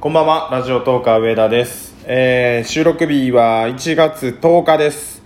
こんばんは、ラジオトーカー上田です。えー、収録日は1月10日です。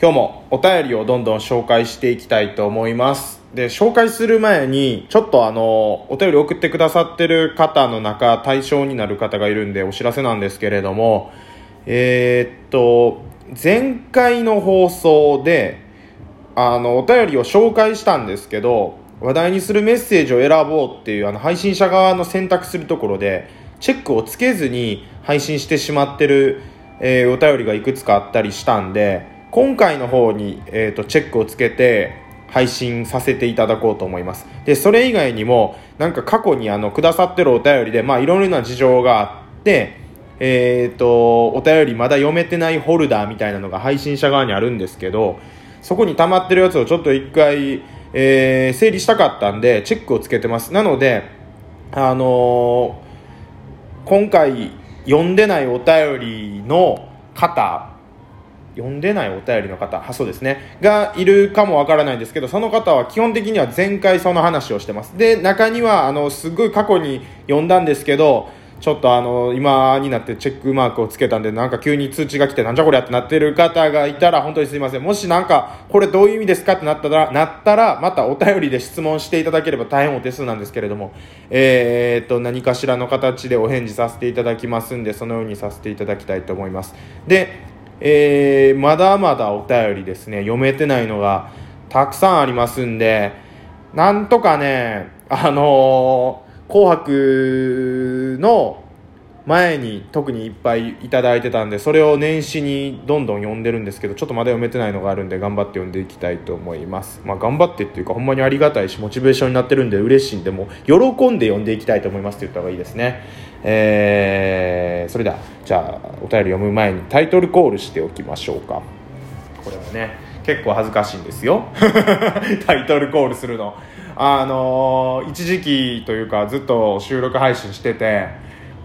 今日もお便りをどんどん紹介していきたいと思います。で、紹介する前に、ちょっとあの、お便り送ってくださってる方の中、対象になる方がいるんでお知らせなんですけれども、えーっと、前回の放送で、あの、お便りを紹介したんですけど、話題にするメッセージを選ぼうっていうあの配信者側の選択するところで、チェックをつけずに配信してしまってる、えーお便りがいくつかあったりしたんで、今回の方に、えーとチェックをつけて配信させていただこうと思います。で、それ以外にも、なんか過去にあの、くださってるお便りで、まあいろいろな事情があって、えーと、お便りまだ読めてないホルダーみたいなのが配信者側にあるんですけど、そこに溜まってるやつをちょっと一回、えー整理したかったんで、チェックをつけてます。なので、あの今回読んでないお便りの方読んでないお便りの方、はそうですね、がいるかもわからないんですけど、その方は基本的には前回その話をしてます。で、中には、あの、すごい過去に読んだんですけど、ちょっとあの、今になってチェックマークをつけたんで、なんか急に通知が来て、なんじゃこりゃってなってる方がいたら、本当にすいません。もしなんか、これどういう意味ですかってなったら、なったら、またお便りで質問していただければ大変お手数なんですけれども、えーっと、何かしらの形でお返事させていただきますんで、そのようにさせていただきたいと思います。で、えーまだまだお便りですね、読めてないのがたくさんありますんで、なんとかね、あのー紅白の前に特にいっぱいいただいてたんで、それを年始にどんどん読んでるんですけど、ちょっとまだ読めてないのがあるんで、頑張って読んでいきたいと思います。まあ、頑張ってっていうか、ほんまにありがたいし、モチベーションになってるんで嬉しいんで、もう、喜んで読んでいきたいと思いますって言った方がいいですね。えー、それでは、じゃあ、お便り読む前にタイトルコールしておきましょうか。これもね結構恥ずかしいんですよ。タイトルコールするの。あのー一時期というかずっと収録配信してて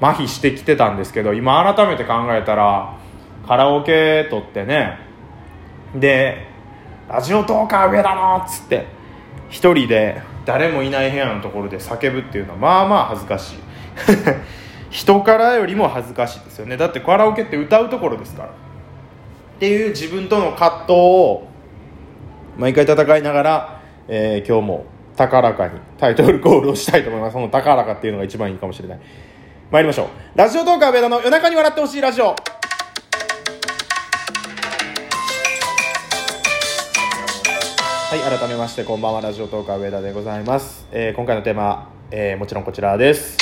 麻痺してきてたんですけど今改めて考えたらカラオケ撮ってねで「ラジオトーカー上だの!」っつって一人で誰もいない部屋のところで叫ぶっていうのはまあまあ恥ずかしい。人からよりも恥ずかしいですよね。だってカラオケって歌うところですから。っていう自分との葛藤を毎回戦いながら、えー今日も高らかにタイトルコールをしたいと思います。その高らかっていうのが一番いいかもしれない。参りましょう。ラジオトーカー上田の夜中に笑ってほしいラジオ。はい改めましてこんばんは。ラジオトーカー上田でございます、えー今回のテーマ、えーもちろんこちらです。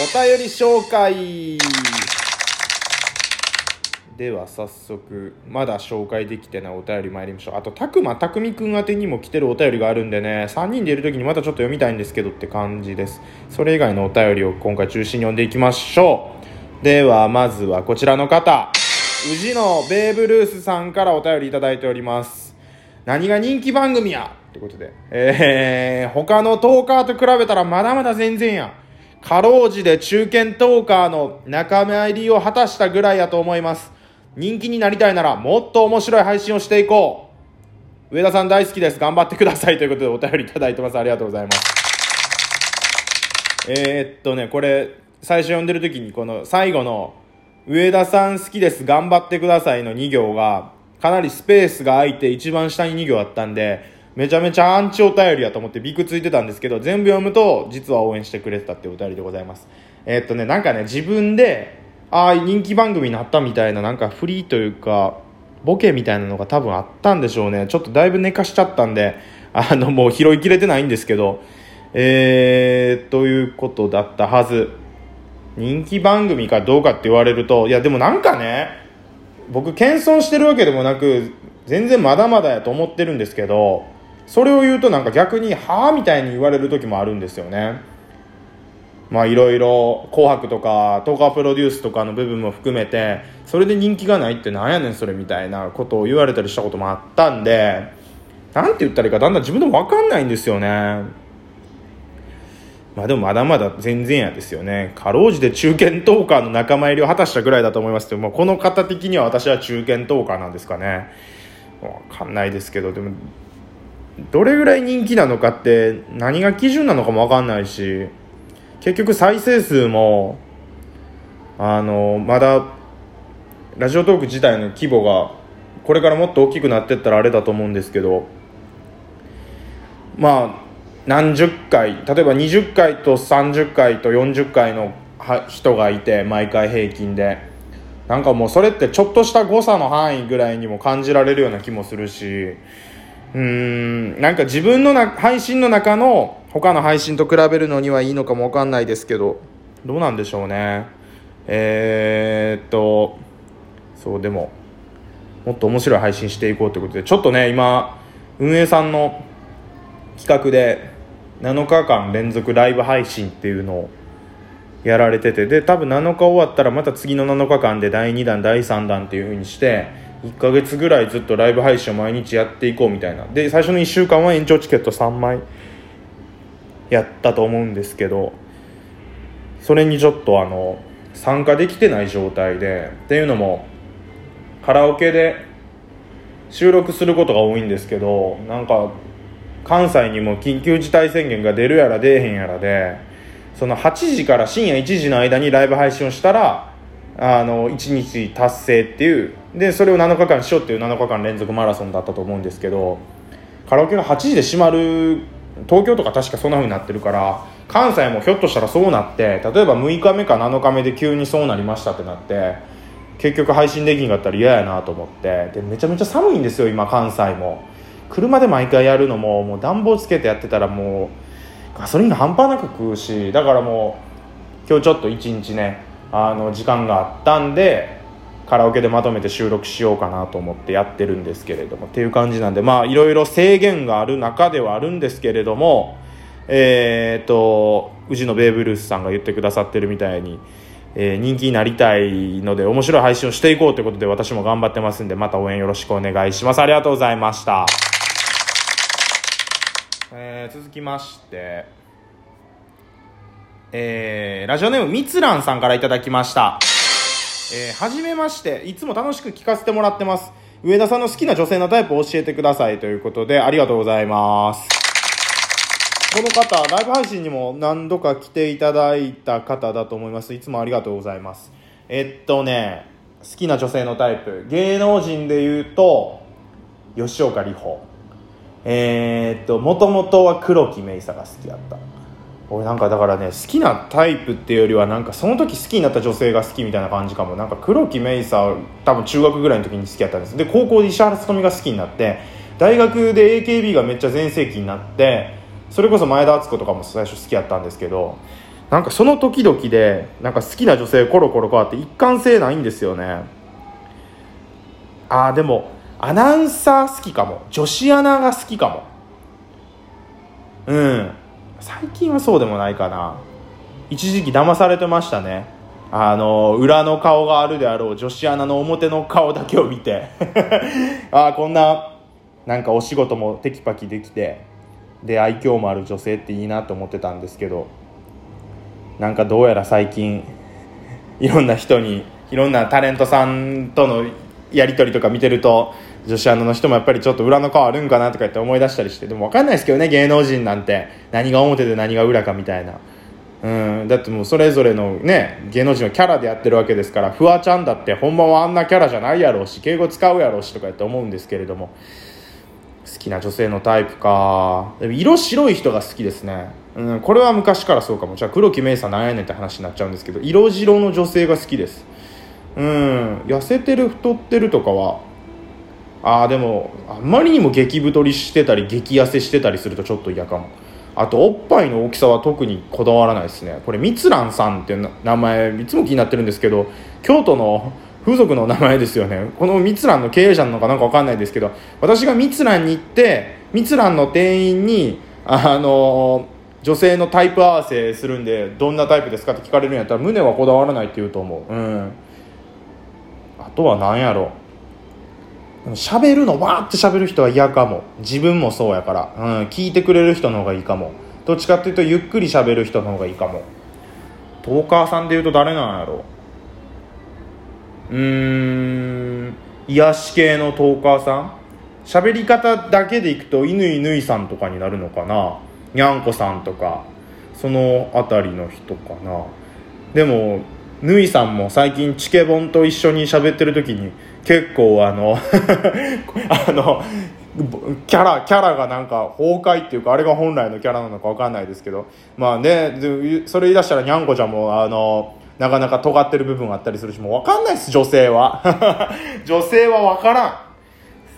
お便り紹介。では早速まだ紹介できてないお便り参りましょう。あとたくまたくん宛てにも来てるお便りがあるんでね。3人でいる時にまたちょっと読みたいんですけどって感じです。それ以外のお便りを今回中心に読んでいきましょう。ではまずはこちらの方。宇治のベーブ・ルースさんからお便りいただいております。何が人気番組や。ってことで。えー、他のトーカーと比べたらまだまだ全然や。かろうじて中堅トーカーの仲間入りを果たしたぐらいやと思います。人気になりたいならもっと面白い配信をしていこう。上田さん大好きです。頑張ってくださいということでお便りいただいてます。ありがとうございます。えー、っとねこれ最初読んでる時にこの最後の「上田さん好きです。頑張ってください」の2行がかなりスペースが空いて一番下に2行あったんでめちゃめちゃアンチお便りやと思ってビクついてたんですけど全部読むと実は応援してくれてたってお便りでございます。えーっとねなんかね自分でああ人気番組になったみたいななんかフリーというかボケみたいなのが多分あったんでしょうね。ちょっとだいぶ寝かしちゃったんで あのもう拾いきれてないんですけど。えー、ということだったはず。人気番組かどうかって言われるといやでもなんかね僕謙遜してるわけでもなく全然まだまだやと思ってるんですけどそれを言うとなんか逆に「はあ?」みたいに言われる時もあるんですよね。まあいろいろ「紅白」とかトーカープロデュースとかの部分も含めてそれで人気がないってなんやねんそれみたいなことを言われたりしたこともあったんでなんて言ったらいいかだんだん自分でも分かんないんですよねまあでもまだまだ全然やですよね。かろうじて中堅トーカーの仲間入りを果たしたぐらいだと思いますけど、まあ、この方的には私は中堅トーカーなんですかね。わかんないですけど、でも、どれぐらい人気なのかって何が基準なのかもわかんないし、結局再生数もあのまだラジオトーク自体の規模がこれからもっと大きくなってったらあれだと思うんですけどまあ何十回例えば20回と30回と40回の人がいて毎回平均で。なんかもうそれってちょっとした誤差の範囲ぐらいにも感じられるような気もするしうーんなんか自分のな配信の中の他の配信と比べるのにはいいのかもわかんないですけど。どうなんでしょうね。えー、っとそうでももっと面白い配信していこうということで。ちょっとね今運営さんの企画で7日間連続ライブ配信っていうのをやられてて。で多分7日終わったらまた次の7日間で第2弾第3弾っていう風にして1ヶ月ぐらいずっとライブ配信を毎日やっていこうみたいな。で最初の1週間は延長チケット3枚やったと思うんですけどそれにちょっとあの参加できてない状態でっていうのもカラオケで収録することが多いんですけどなんか関西にも緊急事態宣言が出るやら出えへんやらでその8時から深夜1時の間にライブ配信をしたらあの1日達成っていうでそれを7日間しようっていう7日間連続マラソンだったと思うんですけどカラオケが8時で閉まる東京とか確かそんな風になってるから関西もひょっとしたらそうなって例えば6日目か7日目で急にそうなりましたってなって結局配信できんかったら嫌やなと思ってでめちゃめちゃ寒いんですよ今関西も。車で毎回やるのももう暖房つけてやってたらもうガソリンが半端なく食うしだからもう今日ちょっと一日ねあの時間があったんでカラオケでまとめて収録しようかなと思ってやってるんですけれどもっていう感じなんでまあいろいろ制限がある中ではあるんですけれどもえー、っと宇治のベーブ・ルースさんが言ってくださってるみたいに、えー、人気になりたいので面白い配信をしていこうということで私も頑張ってますんでまた応援よろしくお願いします。ありがとうございました。えー、続きましてえー、ラジオネームみつらんさんからいただきました。えー、はじめまして。いつも楽しく聞かせてもらってます。上田さんの好きな女性のタイプを教えてくださいということでありがとうございます。この方ライブ配信にも何度か来ていただいた方だと思います。いつもありがとうございます。えっとね好きな女性のタイプ。芸能人で言うと吉岡里帆。えー、っともともとは黒木メイサが好きだった。俺なんかだからね好きなタイプっていうよりはなんかその時好きになった女性が好きみたいな感じかも。なんか黒木メイサ多分中学ぐらいの時に好きだったんです。で高校で石原さとみが好きになって大学で AKB がめっちゃ全盛期になってそれこそ前田敦子とかも最初好きやったんですけどなんかその時々でなんか好きな女性コロコロ変わって一貫性ないんですよね。ああでもアナウンサー好きかも。女子アナが好きかも。うん。最近はそうでもないかな。一時期騙されてましたね。あの裏の顔があるであろう女子アナの表の顔だけを見て。ああこんななんかお仕事もテキパキできてで愛嬌もある女性っていいなと思ってたんですけどなんかどうやら最近いろんな人にいろんなタレントさんとのやり取りとか見てると女子アナの人もやっぱりちょっと裏の顔あるんかなとか言って思い出したりして。でも分かんないですけどね芸能人なんて。何が表で何が裏かみたいな。うん。だってもうそれぞれのね芸能人のキャラでやってるわけですからフワちゃんだってほんまはあんなキャラじゃないやろうし敬語使うやろうしとかやって思うんですけれども。好きな女性のタイプか。色白い人が好きですね、うん、これは昔からそうかも。じゃあ黒木メイさんなんやねんって話になっちゃうんですけど色白の女性が好きです。うん。痩せてる太ってるとかはああでもあんまりにも激太りしてたり激痩せしてたりするとちょっと嫌かも。あとおっぱいの大きさは特にこだわらないですね。これ蜜蘭さんっていう名前いつも気になってるんですけど京都の風俗の名前ですよね。この蜜蘭の経営者なのかなんか分かんないですけど私が蜜蘭に行って蜜蘭の店員にあの女性のタイプ合わせするんでどんなタイプですかって聞かれるんやったら胸はこだわらないって言うと思う。うん。あとは何やろう。喋るのわーって喋る人は嫌かも。自分もそうやから、うん、聞いてくれる人の方がいいかも。どっちかっていうとゆっくり喋る人の方がいいかも。トーカーさんでいうと誰なんやろ。うーん癒し系のトーカーさん。喋り方だけでいくと乾ぬいさんとかになるのかな。にゃんこさんとかその辺りの人かな。でもぬいさんも最近チケボンと一緒に喋ってる時に結構あの あのキャラキャラがなんか崩壊っていうかあれが本来のキャラなのか分かんないですけどまあねそれ言い出したらにゃんこちゃんもあのなかなか尖ってる部分があったりするしもう分かんないです女性は。女性は分からん。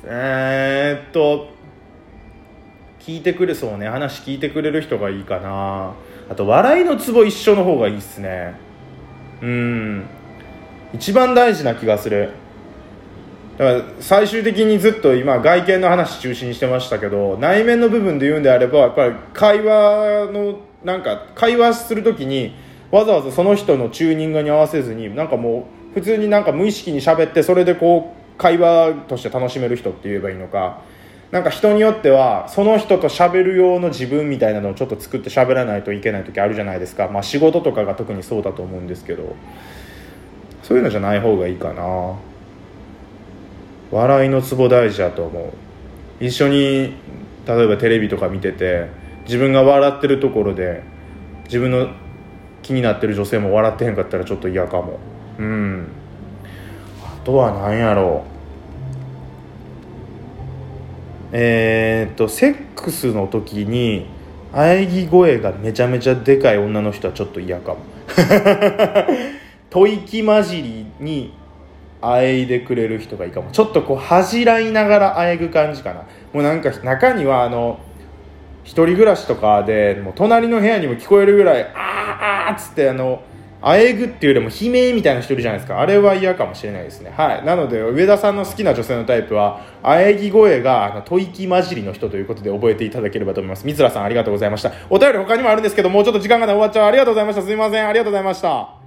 えー、っと聞いてくれそうね。話聞いてくれる人がいいかな。あと笑いのツボ一緒の方がいいっすね。うん。一番大事な気がする。だから最終的にずっと今外見の話中心にしてましたけど内面の部分で言うんであればやっぱり会話のなんか会話する時にわざわざその人のチューニングに合わせずになんかもう普通になんか無意識に喋ってそれでこう会話として楽しめる人って言えばいいのかなんか人によってはその人と喋る用の自分みたいなのをちょっと作って喋らないといけない時あるじゃないですか、まあ、仕事とかが特にそうだと思うんですけど。そういうのじゃない方がいいかな。笑いのツボ大事だと思う。一緒に例えばテレビとか見てて自分が笑ってるところで自分の気になってる女性も笑ってへんかったらちょっと嫌かも。うん。あとは何やろう。えー、っとセックスの時に喘ぎ声がめちゃめちゃでかい女の人はちょっと嫌かも。吐息混じりに喘いでくれる人がいいかも。ちょっとこう恥じらいながら喘ぐ感じかな。もうなんか中にはあの一人暮らしとかでもう隣の部屋にも聞こえるぐらい「あーあ」っつってあのあえぐっていうよりも悲鳴みたいな人いるじゃないですか。あれは嫌かもしれないですね。はい。なので上田さんの好きな女性のタイプはあえぎ声があの吐息混じりの人ということで覚えていただければと思います。三らさんありがとうございました。お便り他にもあるんですけどもうちょっと時間が終わっちゃう。ありがとうございました。すいません。ありがとうございました。